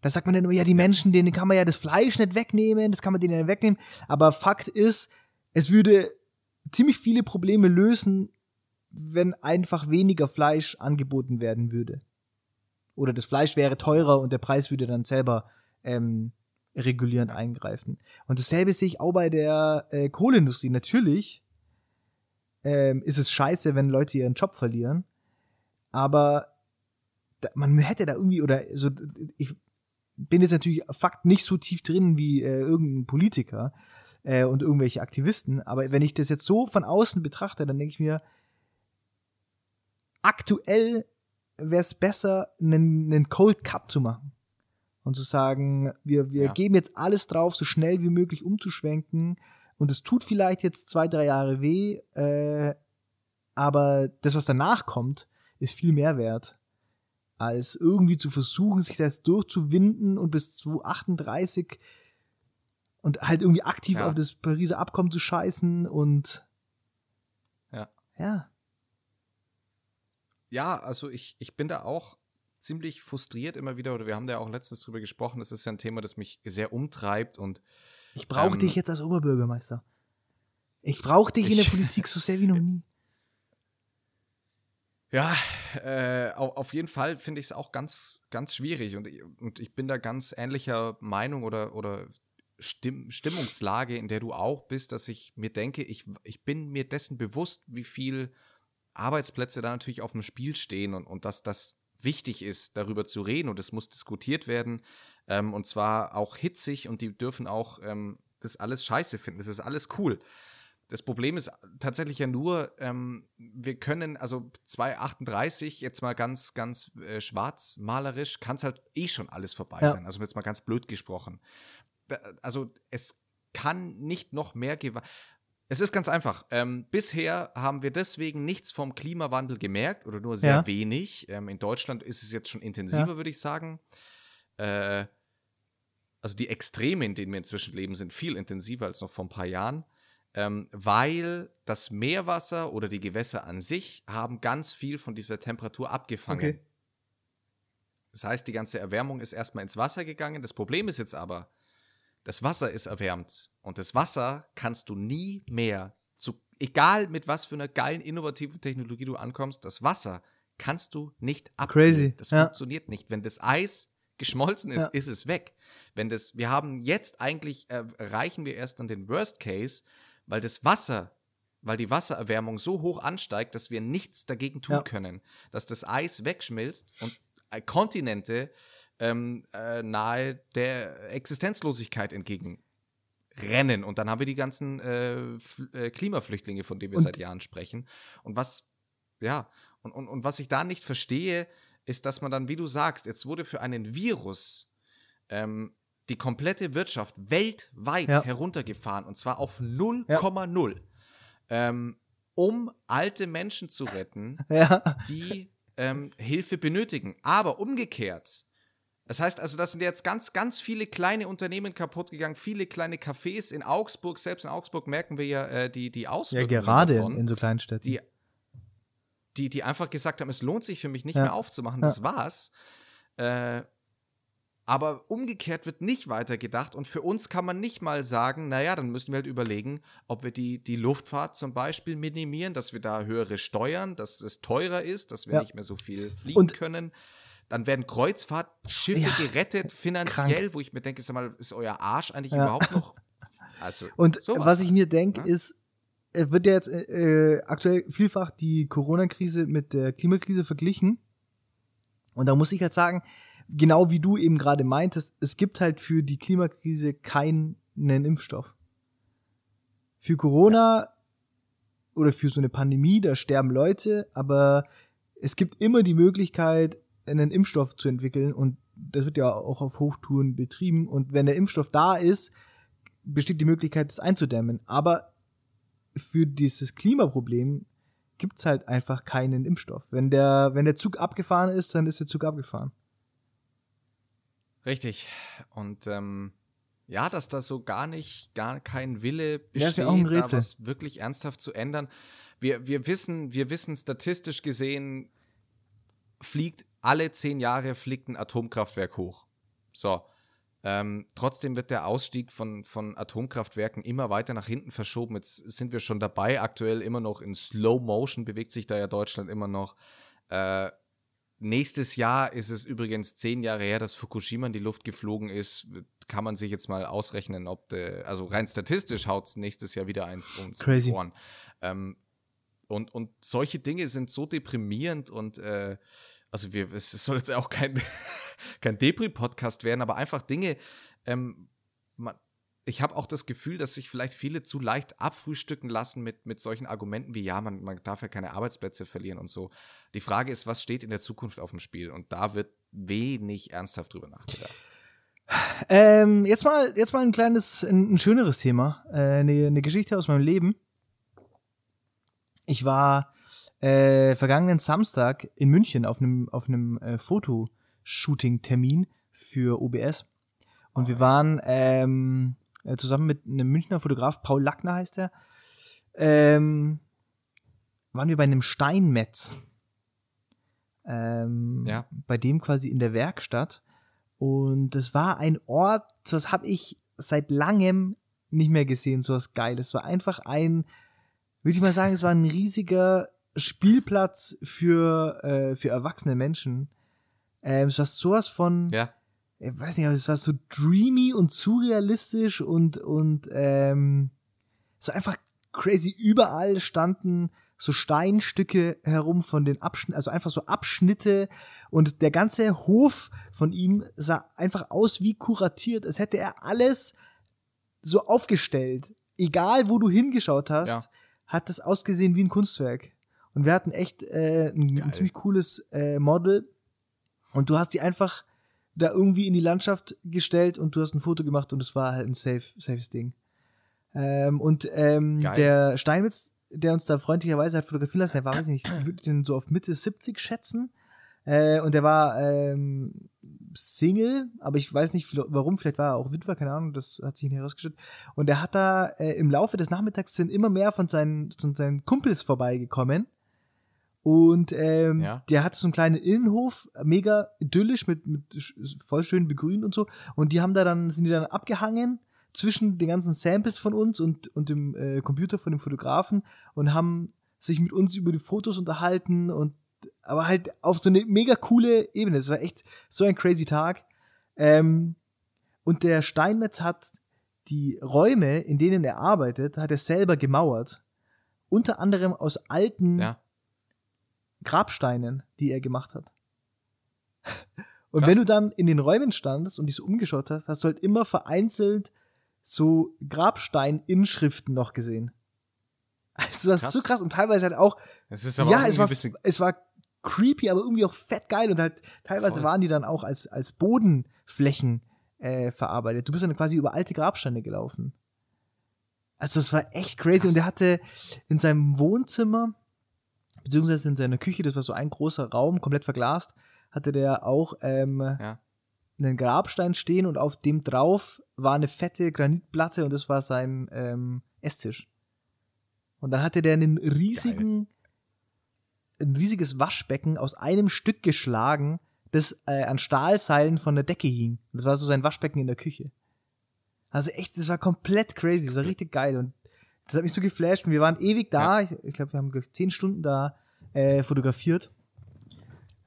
Da sagt man dann immer, ja, die Menschen, denen kann man ja das Fleisch nicht wegnehmen, das kann man denen nicht wegnehmen. Aber Fakt ist, es würde ziemlich viele Probleme lösen, wenn einfach weniger Fleisch angeboten werden würde. Oder das Fleisch wäre teurer und der Preis würde dann selber ähm, regulierend eingreifen. Und dasselbe sehe ich auch bei der äh, Kohleindustrie. Natürlich ähm, ist es scheiße, wenn Leute ihren Job verlieren. Aber da, man hätte da irgendwie, oder so, ich bin jetzt natürlich Fakt nicht so tief drin wie äh, irgendein Politiker äh, und irgendwelche Aktivisten, aber wenn ich das jetzt so von außen betrachte, dann denke ich mir, aktuell wäre es besser, einen, einen Cold Cut zu machen. Und zu sagen, wir, wir ja. geben jetzt alles drauf, so schnell wie möglich umzuschwenken. Und es tut vielleicht jetzt zwei, drei Jahre weh, äh, aber das, was danach kommt, ist viel mehr wert, als irgendwie zu versuchen, sich das durchzuwinden und bis 2038 und halt irgendwie aktiv ja. auf das Pariser Abkommen zu scheißen und ja. Ja. Ja, also ich, ich bin da auch ziemlich frustriert immer wieder, oder wir haben da ja auch letztens drüber gesprochen, das ist ja ein Thema, das mich sehr umtreibt und Ich brauche ähm, dich jetzt als Oberbürgermeister. Ich brauche dich in der Politik so sehr wie noch nie. Ja, äh, auf jeden Fall finde ich es auch ganz, ganz schwierig und, und ich bin da ganz ähnlicher Meinung oder, oder Stimm Stimmungslage, in der du auch bist, dass ich mir denke, ich, ich bin mir dessen bewusst, wie viel Arbeitsplätze da natürlich auf dem Spiel stehen und, und dass das wichtig ist, darüber zu reden und es muss diskutiert werden ähm, und zwar auch hitzig und die dürfen auch ähm, das alles scheiße finden, das ist alles cool. Das Problem ist tatsächlich ja nur, ähm, wir können, also 238, jetzt mal ganz, ganz äh, schwarzmalerisch, kann es halt eh schon alles vorbei ja. sein. Also jetzt mal ganz blöd gesprochen. Also es kann nicht noch mehr Gewalt. Es ist ganz einfach. Ähm, bisher haben wir deswegen nichts vom Klimawandel gemerkt oder nur sehr ja. wenig. Ähm, in Deutschland ist es jetzt schon intensiver, ja. würde ich sagen. Äh, also die Extreme, in denen wir inzwischen leben, sind viel intensiver als noch vor ein paar Jahren ähm, weil das Meerwasser oder die Gewässer an sich haben ganz viel von dieser Temperatur abgefangen. Okay. Das heißt, die ganze Erwärmung ist erstmal ins Wasser gegangen. Das Problem ist jetzt aber, das Wasser ist erwärmt und das Wasser kannst du nie mehr, zu, egal mit was für einer geilen, innovativen Technologie du ankommst, das Wasser kannst du nicht abkühlen. Crazy. Das ja. funktioniert nicht. Wenn das Eis geschmolzen ist, ja. ist es weg. Wenn das, wir haben jetzt eigentlich, äh, erreichen wir erst an den Worst Case, weil das Wasser, weil die Wassererwärmung so hoch ansteigt, dass wir nichts dagegen tun ja. können, dass das Eis wegschmilzt und äh, Kontinente ähm, äh, nahe der Existenzlosigkeit entgegen rennen. Und dann haben wir die ganzen äh, äh, Klimaflüchtlinge, von denen wir und seit Jahren sprechen. Und was, ja, und, und, und was ich da nicht verstehe, ist, dass man dann, wie du sagst, jetzt wurde für einen Virus ähm, die komplette Wirtschaft weltweit ja. heruntergefahren und zwar auf 0,0, ja. ähm, um alte Menschen zu retten, ja. die ähm, Hilfe benötigen. Aber umgekehrt, das heißt also, das sind jetzt ganz, ganz viele kleine Unternehmen kaputt gegangen, viele kleine Cafés in Augsburg, selbst in Augsburg merken wir ja äh, die, die Auswirkungen. Ja, gerade davon, in so kleinen Städten. Die, die, die einfach gesagt haben, es lohnt sich für mich nicht mehr aufzumachen, das war's. Äh, aber umgekehrt wird nicht weitergedacht und für uns kann man nicht mal sagen, naja, dann müssen wir halt überlegen, ob wir die, die Luftfahrt zum Beispiel minimieren, dass wir da höhere Steuern, dass es teurer ist, dass wir ja. nicht mehr so viel fliegen und können. Dann werden Kreuzfahrtschiffe ja, gerettet finanziell, krank. wo ich mir denke, sag mal, ist euer Arsch eigentlich ja. überhaupt noch? Also, und sowas. was ich mir denke, ist, es wird ja jetzt äh, aktuell vielfach die Corona-Krise mit der Klimakrise verglichen. Und da muss ich halt sagen, genau wie du eben gerade meintest, es gibt halt für die Klimakrise keinen Impfstoff. Für Corona ja. oder für so eine Pandemie, da sterben Leute, aber es gibt immer die Möglichkeit, einen Impfstoff zu entwickeln und das wird ja auch auf Hochtouren betrieben und wenn der Impfstoff da ist, besteht die Möglichkeit, das einzudämmen. Aber für dieses Klimaproblem gibt's halt einfach keinen Impfstoff. Wenn der, wenn der Zug abgefahren ist, dann ist der Zug abgefahren. Richtig. Und ähm, ja, dass da so gar nicht, gar kein Wille besteht, ja, da was wirklich ernsthaft zu ändern. Wir, wir wissen, wir wissen statistisch gesehen, fliegt alle zehn Jahre fliegt ein Atomkraftwerk hoch. So. Ähm, trotzdem wird der Ausstieg von, von Atomkraftwerken immer weiter nach hinten verschoben. Jetzt sind wir schon dabei, aktuell immer noch in Slow Motion, bewegt sich da ja Deutschland immer noch. Äh, nächstes Jahr ist es übrigens zehn Jahre her, dass Fukushima in die Luft geflogen ist. Kann man sich jetzt mal ausrechnen, ob, de, also rein statistisch haut es nächstes Jahr wieder eins um Crazy. Ohren. Ähm, und, und solche Dinge sind so deprimierend und äh, also wir, es soll jetzt auch kein, kein Depri-Podcast werden, aber einfach Dinge, ähm, man, ich habe auch das Gefühl, dass sich vielleicht viele zu leicht abfrühstücken lassen mit, mit solchen Argumenten wie, ja, man, man darf ja keine Arbeitsplätze verlieren und so. Die Frage ist, was steht in der Zukunft auf dem Spiel? Und da wird wenig ernsthaft drüber nachgedacht. Ähm, jetzt mal, jetzt mal ein kleines, ein, ein schöneres Thema. Äh, eine, eine Geschichte aus meinem Leben. Ich war äh, vergangenen Samstag in München auf einem auf einem äh, Fotoshooting-Termin für OBS. Und wir waren ähm, äh, zusammen mit einem Münchner Fotograf, Paul Lackner heißt er, ähm, waren wir bei einem Steinmetz. Ähm, ja. Bei dem quasi in der Werkstatt. Und das war ein Ort, das habe ich seit langem nicht mehr gesehen, so was Geiles. Es war einfach ein, würde ich mal sagen, es war ein riesiger Spielplatz für, äh, für erwachsene Menschen. Ähm, es war sowas von, ja. Ich weiß nicht, aber es war so dreamy und surrealistisch und, und ähm, war einfach crazy. Überall standen so Steinstücke herum von den Abschnitten, also einfach so Abschnitte und der ganze Hof von ihm sah einfach aus wie kuratiert, als hätte er alles so aufgestellt. Egal, wo du hingeschaut hast, ja. hat das ausgesehen wie ein Kunstwerk. Und wir hatten echt äh, ein, ein, ziemlich cooles äh, Model. Und du hast die einfach da irgendwie in die Landschaft gestellt und du hast ein Foto gemacht und es war halt ein safe, safes Ding. Ähm, und ähm, der Steinwitz, der uns da freundlicherweise hat fotografieren lassen, der war, weiß ich nicht, ich würde den so auf Mitte 70 schätzen. Äh, und der war ähm, Single, aber ich weiß nicht warum, vielleicht war er auch Witwer, keine Ahnung, das hat sich nicht herausgestellt. Und er hat da äh, im Laufe des Nachmittags sind immer mehr von seinen, von seinen Kumpels vorbeigekommen und ähm, ja. der hatte so einen kleinen Innenhof, mega idyllisch mit, mit voll schön begrünt und so. Und die haben da dann, sind die dann abgehangen zwischen den ganzen Samples von uns und, und dem äh, Computer von dem Fotografen und haben sich mit uns über die Fotos unterhalten und aber halt auf so eine mega coole Ebene. Es war echt so ein crazy Tag. Ähm, und der Steinmetz hat die Räume, in denen er arbeitet, hat er selber gemauert. Unter anderem aus alten ja. Grabsteinen, die er gemacht hat. Und Krass. wenn du dann in den Räumen standest und dich so umgeschaut hast, hast du halt immer vereinzelt so Grabstein-Inschriften noch gesehen. Also das krass. ist so krass und teilweise halt auch. Es ist aber ja, es war, es war creepy, aber irgendwie auch fett geil und halt teilweise Voll. waren die dann auch als, als Bodenflächen äh, verarbeitet. Du bist dann quasi über alte Grabsteine gelaufen. Also es war echt crazy krass. und er hatte in seinem Wohnzimmer beziehungsweise in seiner Küche, das war so ein großer Raum, komplett verglast, hatte der auch ähm, ja. einen Grabstein stehen und auf dem drauf war eine fette Granitplatte und das war sein ähm, Esstisch. Und dann hatte der einen riesigen, Geil. ein riesiges Waschbecken aus einem Stück geschlagen, das äh, an Stahlseilen von der Decke hing. Das war so sein Waschbecken in der Küche. Also echt, das war komplett crazy, das war richtig geil. Und das hat mich so geflasht und wir waren ewig da. Ich, ich glaube, wir haben ich, zehn Stunden da äh, fotografiert.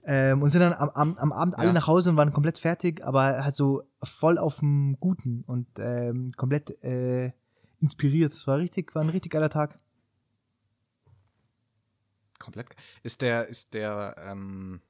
Ähm, und sind dann am, am, am Abend alle ja. nach Hause und waren komplett fertig, aber halt so voll auf dem Guten und ähm, komplett äh, inspiriert. Es war richtig, war ein richtig geiler Tag. Komplett. Ist der, ist der, ähm,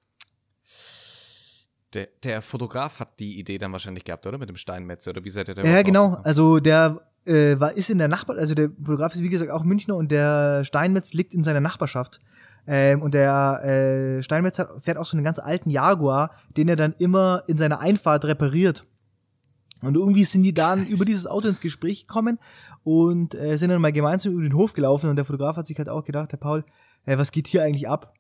der, der Fotograf hat die Idee dann wahrscheinlich gehabt, oder? Mit dem Steinmetz, oder wie seid ihr da Ja, genau. Also der äh, war, ist in der Nachbar, also der Fotograf ist wie gesagt auch Münchner und der Steinmetz liegt in seiner Nachbarschaft. Ähm, und der äh, Steinmetz hat, fährt auch so einen ganz alten Jaguar, den er dann immer in seiner Einfahrt repariert. Und irgendwie sind die dann über dieses Auto ins Gespräch gekommen und äh, sind dann mal gemeinsam über den Hof gelaufen und der Fotograf hat sich halt auch gedacht, Herr Paul, äh, was geht hier eigentlich ab?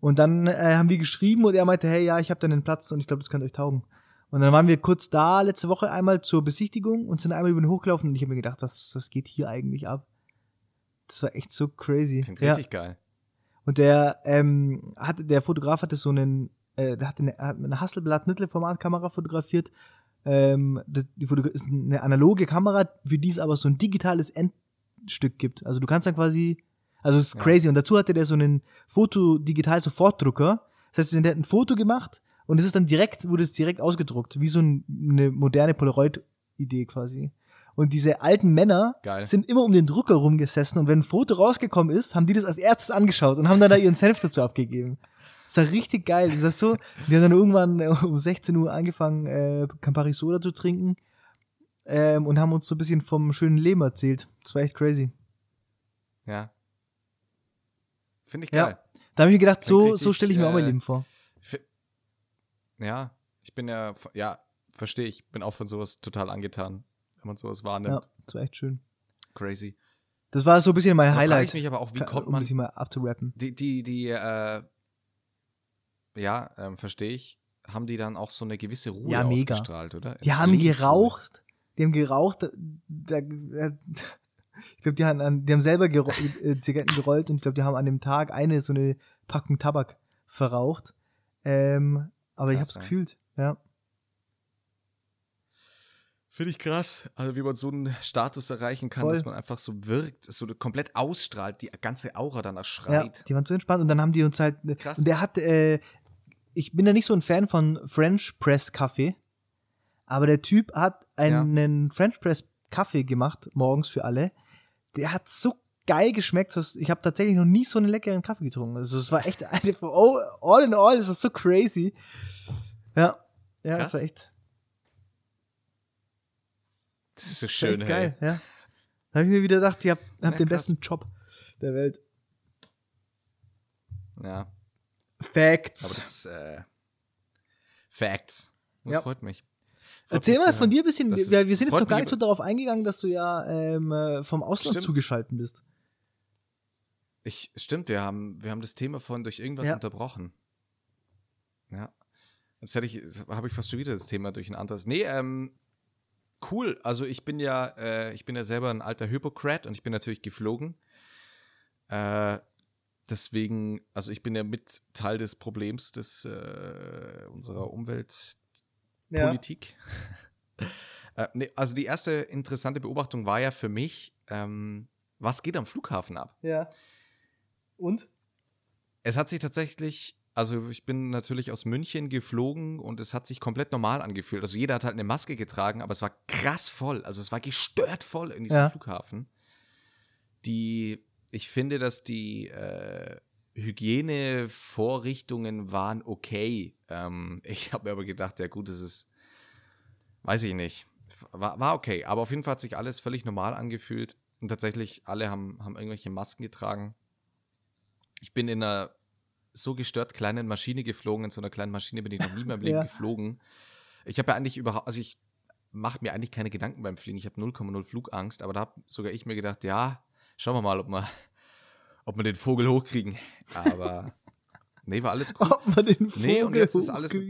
Und dann äh, haben wir geschrieben und er meinte, hey, ja, ich habe da einen Platz und ich glaube, das könnte euch taugen. Und dann waren wir kurz da letzte Woche einmal zur Besichtigung und sind einmal über den hochgelaufen und ich habe mir gedacht, was, was geht hier eigentlich ab? Das war echt so crazy. Klingt ja. richtig geil. Und der, ähm, hatte, der Fotograf hatte so einen, äh, der hatte eine, hat mit einer Hasselblatt Mittelformatkamera fotografiert ähm, die ist eine analoge Kamera, für die es aber so ein digitales Endstück gibt. Also du kannst dann quasi, also es ist ja. crazy. Und dazu hatte der so einen Foto-Digital-Sofortdrucker. Das heißt, der hat ein Foto gemacht und es ist dann direkt, wurde es direkt ausgedruckt, wie so ein, eine moderne Polaroid-Idee quasi. Und diese alten Männer Geil. sind immer um den Drucker rumgesessen und wenn ein Foto rausgekommen ist, haben die das als erstes angeschaut und haben dann da ihren Senf dazu abgegeben. Das war richtig geil. Das ist so, die haben dann irgendwann äh, um 16 Uhr angefangen, äh, Campari Soda zu trinken ähm, und haben uns so ein bisschen vom schönen Leben erzählt. Das war echt crazy. Ja. Finde ich geil. Ja. Da habe ich mir gedacht, so, so stelle ich mir äh, auch mein äh, Leben vor. Ja, ich bin ja, ja, verstehe ich, bin auch von sowas total angetan, wenn man sowas wahrnimmt. Ja, das war echt schön. Crazy. Das war so ein bisschen mein da Highlight. ich mich aber auch, wie kommt man. Um sich mal abzurappen. Die, die, die, äh, ja, ähm, verstehe ich, haben die dann auch so eine gewisse Ruhe ja, mega. ausgestrahlt, oder? Die haben geraucht, die haben geraucht, da, da, ich glaube, die haben, die haben selber gero äh, Zigaretten gerollt und ich glaube, die haben an dem Tag eine so eine Packung Tabak verraucht. Ähm, aber krass, ich habe es gefühlt, ja. Finde ich krass, also wie man so einen Status erreichen kann, Voll. dass man einfach so wirkt, so komplett ausstrahlt, die ganze Aura danach schreit. Ja, die waren so entspannt und dann haben die uns halt, krass. und der hat, äh, ich bin ja nicht so ein Fan von French Press Kaffee, aber der Typ hat einen ja. French Press Kaffee gemacht, morgens für alle. Der hat so geil geschmeckt. Ich habe tatsächlich noch nie so einen leckeren Kaffee getrunken. Also es war echt oh, all in all, es war so crazy. Ja, ja, Krass. das war echt. Das ist so schön, echt geil, ja. Da habe ich mir wieder gedacht, ihr habt, habt ja, den krass. besten Job der Welt. Ja. Facts. Aber das, äh, Facts. Das ja. freut mich. Freut Erzähl mich mal von dir ein bisschen. Wir, wir sind jetzt noch gar nicht so darauf eingegangen, dass du ja ähm, äh, vom Ausland stimmt. zugeschaltet bist. Ich, stimmt, wir haben, wir haben das Thema vorhin durch irgendwas ja. unterbrochen. Ja. Jetzt hätte ich, habe ich fast schon wieder das Thema durch ein anderes. Nee, ähm, cool. Also ich bin ja, äh, ich bin ja selber ein alter Hypokrat und ich bin natürlich geflogen. Äh, deswegen, also ich bin ja mit Teil des Problems des äh, unserer Umweltpolitik. Ja. äh, nee, also die erste interessante Beobachtung war ja für mich, ähm, was geht am Flughafen ab? Ja. Und? Es hat sich tatsächlich, also ich bin natürlich aus München geflogen und es hat sich komplett normal angefühlt. Also jeder hat halt eine Maske getragen, aber es war krass voll. Also es war gestört voll in diesem ja. Flughafen. Die ich finde, dass die äh, Hygienevorrichtungen waren okay. Ähm, ich habe mir aber gedacht, ja gut, das ist, weiß ich nicht, war, war okay. Aber auf jeden Fall hat sich alles völlig normal angefühlt. Und tatsächlich, alle haben, haben irgendwelche Masken getragen. Ich bin in einer so gestört kleinen Maschine geflogen. In so einer kleinen Maschine bin ich noch nie in meinem Leben ja. geflogen. Ich habe ja eigentlich überhaupt, also ich mache mir eigentlich keine Gedanken beim Fliegen. Ich habe 0,0 Flugangst, aber da habe sogar ich mir gedacht, ja, schauen wir mal, ob wir, ob wir den Vogel hochkriegen. Aber nee, war alles cool. Ob wir den Vogel nee, und jetzt ist alles.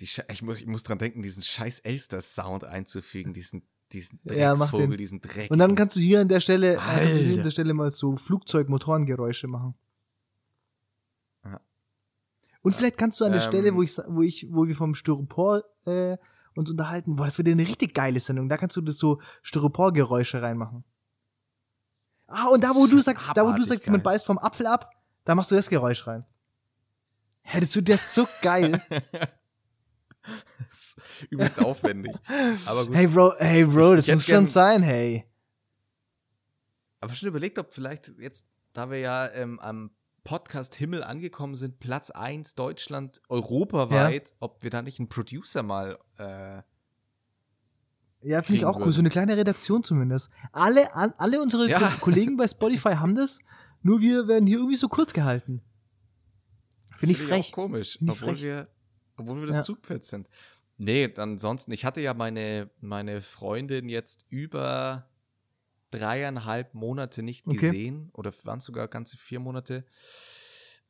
Ich, muss, ich muss dran denken, diesen scheiß Elster-Sound einzufügen, diesen, diesen Drecksvogel, ja, diesen Dreck. Und dann kannst du hier an der Stelle, äh, hier an der Stelle mal so Flugzeugmotorengeräusche machen. Ja. Und vielleicht kannst du an der ähm, Stelle, wo ich, wo ich, wo wir vom Styropor äh, uns unterhalten. Boah, das wird eine richtig geile Sendung. Da kannst du das so Styroporgeräusche reinmachen. Ah, und da, wo du sagst, da, wo du sagst, jemand beißt vom Apfel ab, da machst du das Geräusch rein. Hättest du das so geil. das ist übelst aufwendig. Aber gut. Hey Bro, hey Bro, das muss schon sein, hey. Aber schon überlegt, ob vielleicht jetzt, da wir ja ähm, am Podcast Himmel angekommen sind, Platz 1 Deutschland europaweit, ja. ob wir da nicht einen Producer mal äh, ja, finde ich auch cool. So eine kleine Redaktion zumindest. Alle, an, alle unsere ja. Kollegen bei Spotify haben das, nur wir werden hier irgendwie so kurz gehalten. Finde ich frech. Ich auch komisch, obwohl, frech. Wir, obwohl wir das ja. Zugpferd sind. Nee, ansonsten, ich hatte ja meine, meine Freundin jetzt über dreieinhalb Monate nicht okay. gesehen oder waren sogar ganze vier Monate.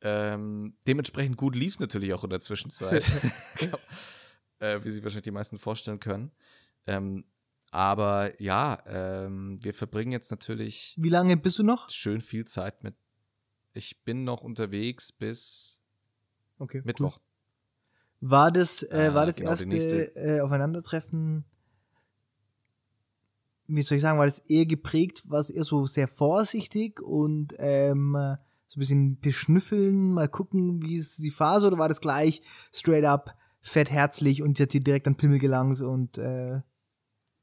Ähm, dementsprechend gut lief es natürlich auch in der Zwischenzeit. äh, wie sich wahrscheinlich die meisten vorstellen können. Ähm, aber ja, ähm, wir verbringen jetzt natürlich. Wie lange bist du noch? Schön viel Zeit mit. Ich bin noch unterwegs bis okay, Mittwoch. Cool. War das, äh, war das genau, erste äh, Aufeinandertreffen, wie soll ich sagen, war das eher geprägt, war es eher so sehr vorsichtig und ähm, so ein bisschen beschnüffeln, mal gucken, wie ist die Phase, oder war das gleich straight up fett herzlich und hat dir direkt an Pimmel gelangt und äh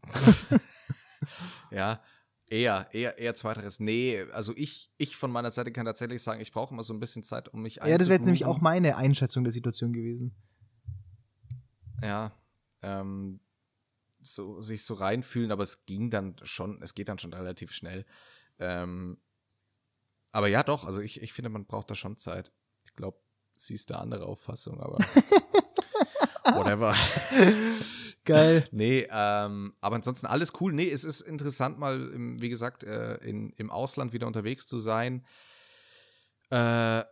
ja, Eher, eher, eher zweiteres. Nee, also ich, ich von meiner Seite kann tatsächlich sagen, ich brauche immer so ein bisschen Zeit, um mich Ja, das wäre jetzt nämlich auch meine Einschätzung der Situation gewesen. Ja, ähm, so, sich so reinfühlen, aber es ging dann schon, es geht dann schon relativ schnell. Ähm, aber ja, doch, also ich, ich finde, man braucht da schon Zeit. Ich glaube, sie ist der andere Auffassung, aber whatever. Geil. nee, ähm, aber ansonsten alles cool. Nee, es ist interessant, mal, im, wie gesagt, äh, in, im Ausland wieder unterwegs zu sein. Äh,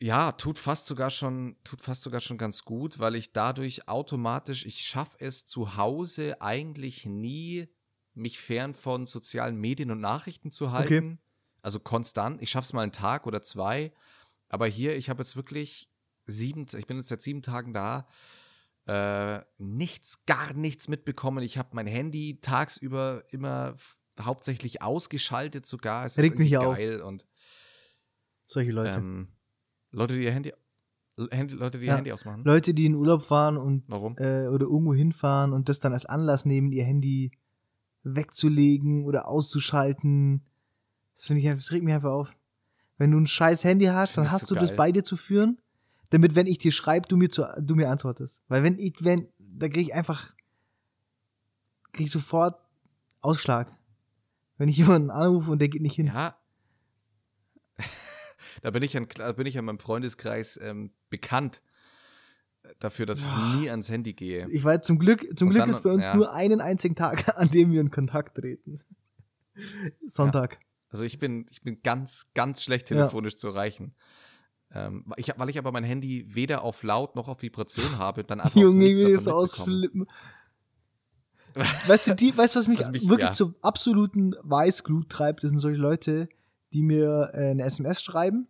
ja, tut fast sogar schon, tut fast sogar schon ganz gut, weil ich dadurch automatisch, ich schaffe es zu Hause eigentlich nie, mich fern von sozialen Medien und Nachrichten zu halten. Okay. Also konstant. Ich schaffe es mal einen Tag oder zwei. Aber hier, ich habe jetzt wirklich sieben, ich bin jetzt seit sieben Tagen da äh, nichts, gar nichts mitbekommen. Ich habe mein Handy tagsüber immer hauptsächlich ausgeschaltet sogar. Es Regt mich geil auf. und solche Leute. Ähm, Leute, die ihr Handy, Handy Leute, die ja. ihr Handy ausmachen. Leute, die in Urlaub fahren und? Äh, oder irgendwo hinfahren und das dann als Anlass nehmen, ihr Handy wegzulegen oder auszuschalten. Das finde ich, das regt mich einfach auf. Wenn du ein scheiß Handy hast, dann hast so du geil. das bei dir zu führen damit, wenn ich dir schreibe, du mir, zu, du mir antwortest. Weil wenn ich, wenn, da kriege ich einfach, kriege ich sofort Ausschlag. Wenn ich jemanden anrufe und der geht nicht hin. Ja. Da bin ich an, bin ich an meinem Freundeskreis ähm, bekannt dafür, dass ich nie ans Handy gehe. Ich weiß, zum Glück, zum Glück gibt es bei uns ja. nur einen einzigen Tag, an dem wir in Kontakt treten. Sonntag. Ja. Also ich bin, ich bin ganz, ganz schlecht telefonisch ja. zu erreichen. Ähm, ich, weil ich aber mein Handy weder auf laut noch auf Vibration habe, dann einfach Junge, ich will so ausflippen. weißt du, die, weißt, was mich, mich wirklich ja. zum absoluten Weißglut treibt? Das sind solche Leute, die mir äh, eine SMS schreiben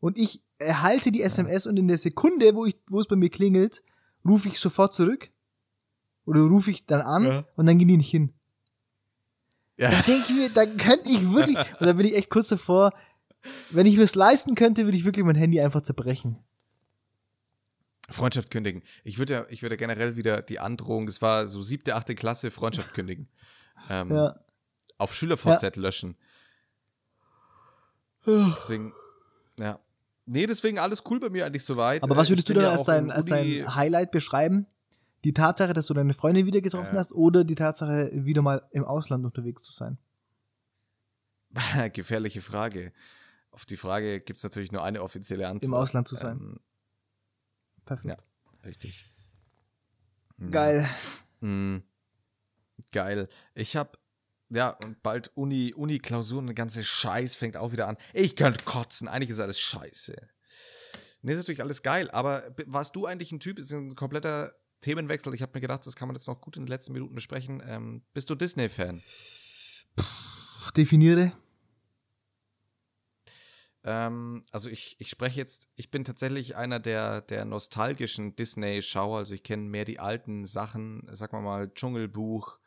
und ich erhalte die SMS und in der Sekunde, wo, ich, wo es bei mir klingelt, rufe ich sofort zurück oder rufe ich dann an ja. und dann gehen die nicht hin. Ja. Da denke ich mir, da könnte ich wirklich, und da bin ich echt kurz davor, wenn ich mir es leisten könnte, würde ich wirklich mein Handy einfach zerbrechen. Freundschaft kündigen. Ich würde ja, ich würde generell wieder die Androhung, das war so siebte, achte Klasse, Freundschaft kündigen. Ähm, ja. Auf SchülerVZ ja. löschen. Deswegen, ja. Nee, deswegen alles cool bei mir eigentlich soweit. Aber was würdest du dann ja als, dein, als dein Highlight beschreiben? Die Tatsache, dass du deine Freunde wieder getroffen äh. hast oder die Tatsache, wieder mal im Ausland unterwegs zu sein? Gefährliche Frage. Auf die Frage gibt es natürlich nur eine offizielle Antwort. Im Ausland zu sein. Ähm, Perfekt. Ja, richtig. Geil. Mhm. Geil. Ich habe ja, und bald Uni, Uni-Klausuren, der ganze Scheiß fängt auch wieder an. Ich könnte kotzen, eigentlich ist alles scheiße. Nee, ist natürlich alles geil, aber warst du eigentlich ein Typ, ist ein kompletter Themenwechsel. Ich habe mir gedacht, das kann man jetzt noch gut in den letzten Minuten besprechen. Ähm, bist du Disney-Fan? Definiere. Ähm, also ich, ich spreche jetzt, ich bin tatsächlich einer der, der nostalgischen Disney-Schauer. Also ich kenne mehr die alten Sachen, sag mal mal Dschungelbuch,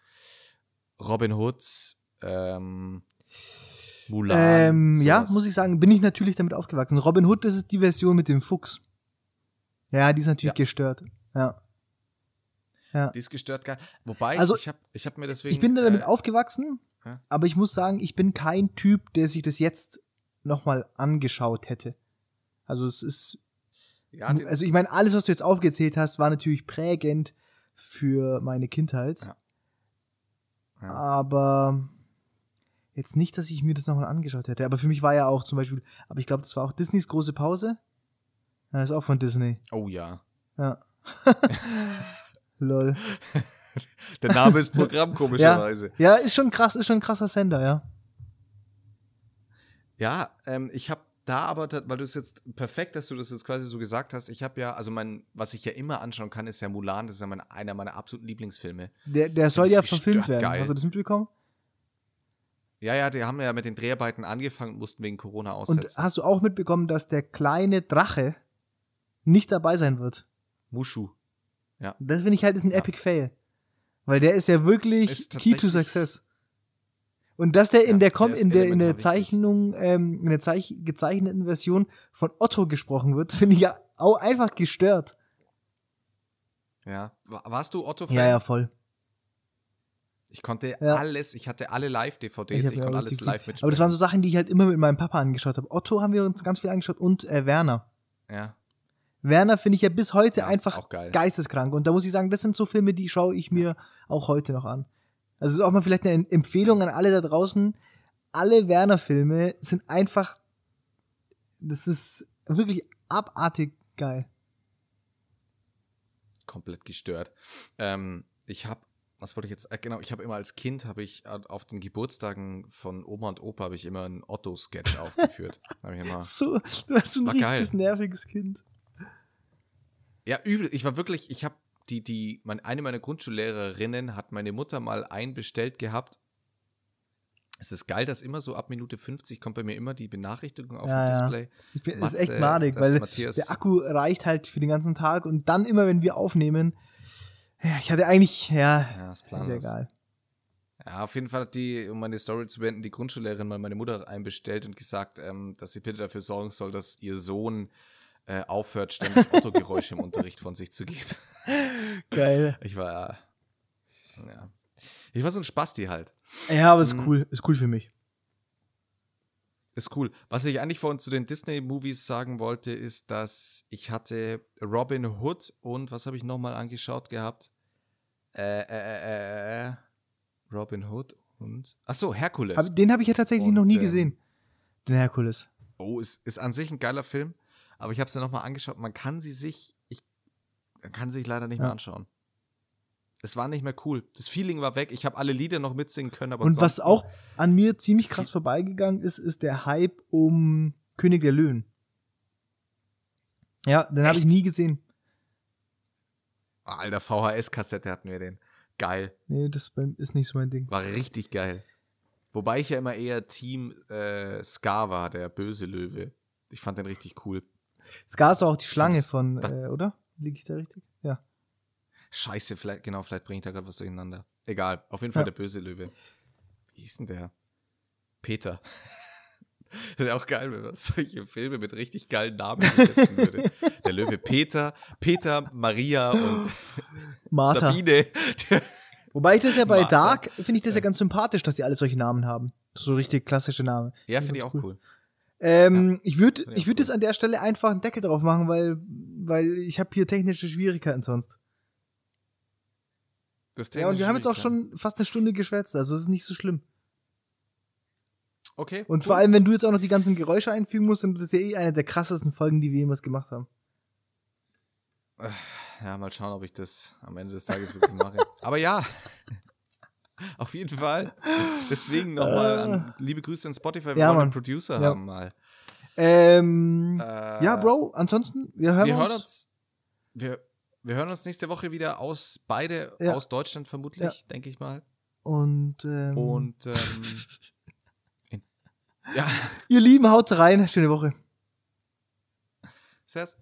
Robin Hoods, ähm, Mulan. Ähm, ja, muss ich sagen, bin ich natürlich damit aufgewachsen. Robin Hood, das ist die Version mit dem Fuchs. Ja, die ist natürlich ja. gestört. Ja. Ja. Die ist gestört geil. Wobei, also, ich habe ich hab mir deswegen. Ich bin damit äh, aufgewachsen, äh? aber ich muss sagen, ich bin kein Typ, der sich das jetzt nochmal angeschaut hätte. Also es ist. Ja, also ich meine, alles, was du jetzt aufgezählt hast, war natürlich prägend für meine Kindheit. Ja. Ja. Aber jetzt nicht, dass ich mir das nochmal angeschaut hätte. Aber für mich war ja auch zum Beispiel, aber ich glaube, das war auch Disneys große Pause. Ja, ist auch von Disney. Oh ja. Ja. Lol. Der Name ist Programm, komischerweise. Ja, ja, ist schon krass, ist schon ein krasser Sender, ja. Ja, ähm, ich habe da aber, weil du es jetzt perfekt, dass du das jetzt quasi so gesagt hast, ich habe ja, also mein, was ich ja immer anschauen kann, ist ja Mulan, das ist ja mein, einer meiner absoluten Lieblingsfilme. Der, der soll ja verfilmt werden. Geil. Hast du das mitbekommen? Ja, ja, die haben ja mit den Dreharbeiten angefangen und mussten wegen Corona aussetzen. Und hast du auch mitbekommen, dass der kleine Drache nicht dabei sein wird. Mushu. Ja. Das finde ich halt ist ein ja. Epic Fail. Weil der ist ja wirklich ist Key to Success. Und dass der in der, der in der in der Zeichnung, ähm, in der Zeich gezeichneten Version von Otto gesprochen wird, finde ich ja auch einfach gestört. Ja. Warst du Otto-Fan? Ja, ja, voll. Ich konnte ja. alles, ich hatte alle Live-DVDs, ich, ich konnte alles live mitspielen. Aber das waren so Sachen, die ich halt immer mit meinem Papa angeschaut habe. Otto haben wir uns ganz viel angeschaut und äh, Werner. Ja. Werner finde ich ja bis heute ja, einfach geisteskrank. Und da muss ich sagen, das sind so Filme, die schaue ich mir auch heute noch an. Also ist auch mal vielleicht eine Empfehlung an alle da draußen. Alle Werner-Filme sind einfach, das ist wirklich abartig geil. Komplett gestört. Ähm, ich habe was wollte ich jetzt? Äh, genau, ich habe immer als Kind habe ich auf den Geburtstagen von Oma und Opa habe ich immer einen Otto-Sketch aufgeführt. so, du hast ein richtiges geil. nerviges Kind. Ja, übel. Ich war wirklich, ich habe die, die, mein, eine meiner Grundschullehrerinnen hat meine Mutter mal einbestellt gehabt. Es ist geil, dass immer so ab Minute 50 kommt bei mir immer die Benachrichtigung auf ja, dem Display. Ich bin, Matze, ist echt madig, weil Matthias der Akku reicht halt für den ganzen Tag und dann immer, wenn wir aufnehmen, ja, ich hatte eigentlich, ja, ja ist, ist egal. Ja, auf jeden Fall hat die, um meine Story zu beenden, die Grundschullehrerin mal meine Mutter einbestellt und gesagt, ähm, dass sie bitte dafür sorgen soll, dass ihr Sohn äh, aufhört, ständig Autogeräusche im Unterricht von sich zu geben. Geil. Ich war, ja. Ich war so ein Spasti halt. Ja, aber ist mhm. cool. Ist cool für mich. Ist cool. Was ich eigentlich vorhin zu den Disney-Movies sagen wollte, ist, dass ich hatte Robin Hood und was habe ich nochmal angeschaut gehabt? Äh, äh, äh, äh, Robin Hood und. Achso, Herkules. Den habe ich ja tatsächlich und, noch nie ähm, gesehen. Den Herkules. Oh, ist, ist an sich ein geiler Film. Aber ich habe es ja nochmal angeschaut. Man kann sie sich. Ich man kann sie sich leider nicht ja. mehr anschauen. Es war nicht mehr cool. Das Feeling war weg. Ich habe alle Lieder noch mitsingen können, aber Und was auch an mir ziemlich krass vorbeigegangen ist, ist der Hype um König der Löwen. Ja, den habe ich nie gesehen. Alter, VHS-Kassette hatten wir den. Geil. Nee, das ist nicht so mein Ding. War richtig geil. Wobei ich ja immer eher Team äh, Scar war, der böse Löwe. Ich fand den richtig cool. Scar ist doch auch die Schlange von, äh, oder? Liege ich da richtig? Ja. Scheiße, vielleicht, genau, vielleicht bringe ich da gerade was durcheinander. Egal, auf jeden Fall ja. der böse Löwe. Wie hieß denn der? Peter. Wäre auch geil, wenn man solche Filme mit richtig geilen Namen setzen würde. Der Löwe Peter, Peter, Maria und Martha. Sabine. Wobei ich das ja bei Martha. Dark, finde ich das ja ganz sympathisch, dass die alle solche Namen haben. So richtig klassische Namen. Ja, finde ich auch cool. cool. Ähm, ja, ich würde ich würd jetzt an der Stelle einfach einen Deckel drauf machen, weil, weil ich habe hier technische Schwierigkeiten sonst. Ja, und wir haben jetzt auch schon fast eine Stunde geschwätzt, also es ist nicht so schlimm. Okay. Und cool. vor allem, wenn du jetzt auch noch die ganzen Geräusche einfügen musst, dann ist das ja eh eine der krassesten Folgen, die wir jemals gemacht haben. Ja, mal schauen, ob ich das am Ende des Tages wirklich mache. Aber ja, auf jeden Fall. Deswegen nochmal äh, liebe Grüße an Spotify, wir ja, wollen einen Producer ja. haben mal. Ähm, äh, ja, Bro, ansonsten, wir hören wir uns. Hören uns wir, wir hören uns nächste Woche wieder aus, beide ja. aus Deutschland vermutlich, denke ich mal. Und, ähm, Und, ähm, in, ja. Ihr Lieben, haut rein. Schöne Woche. Servus.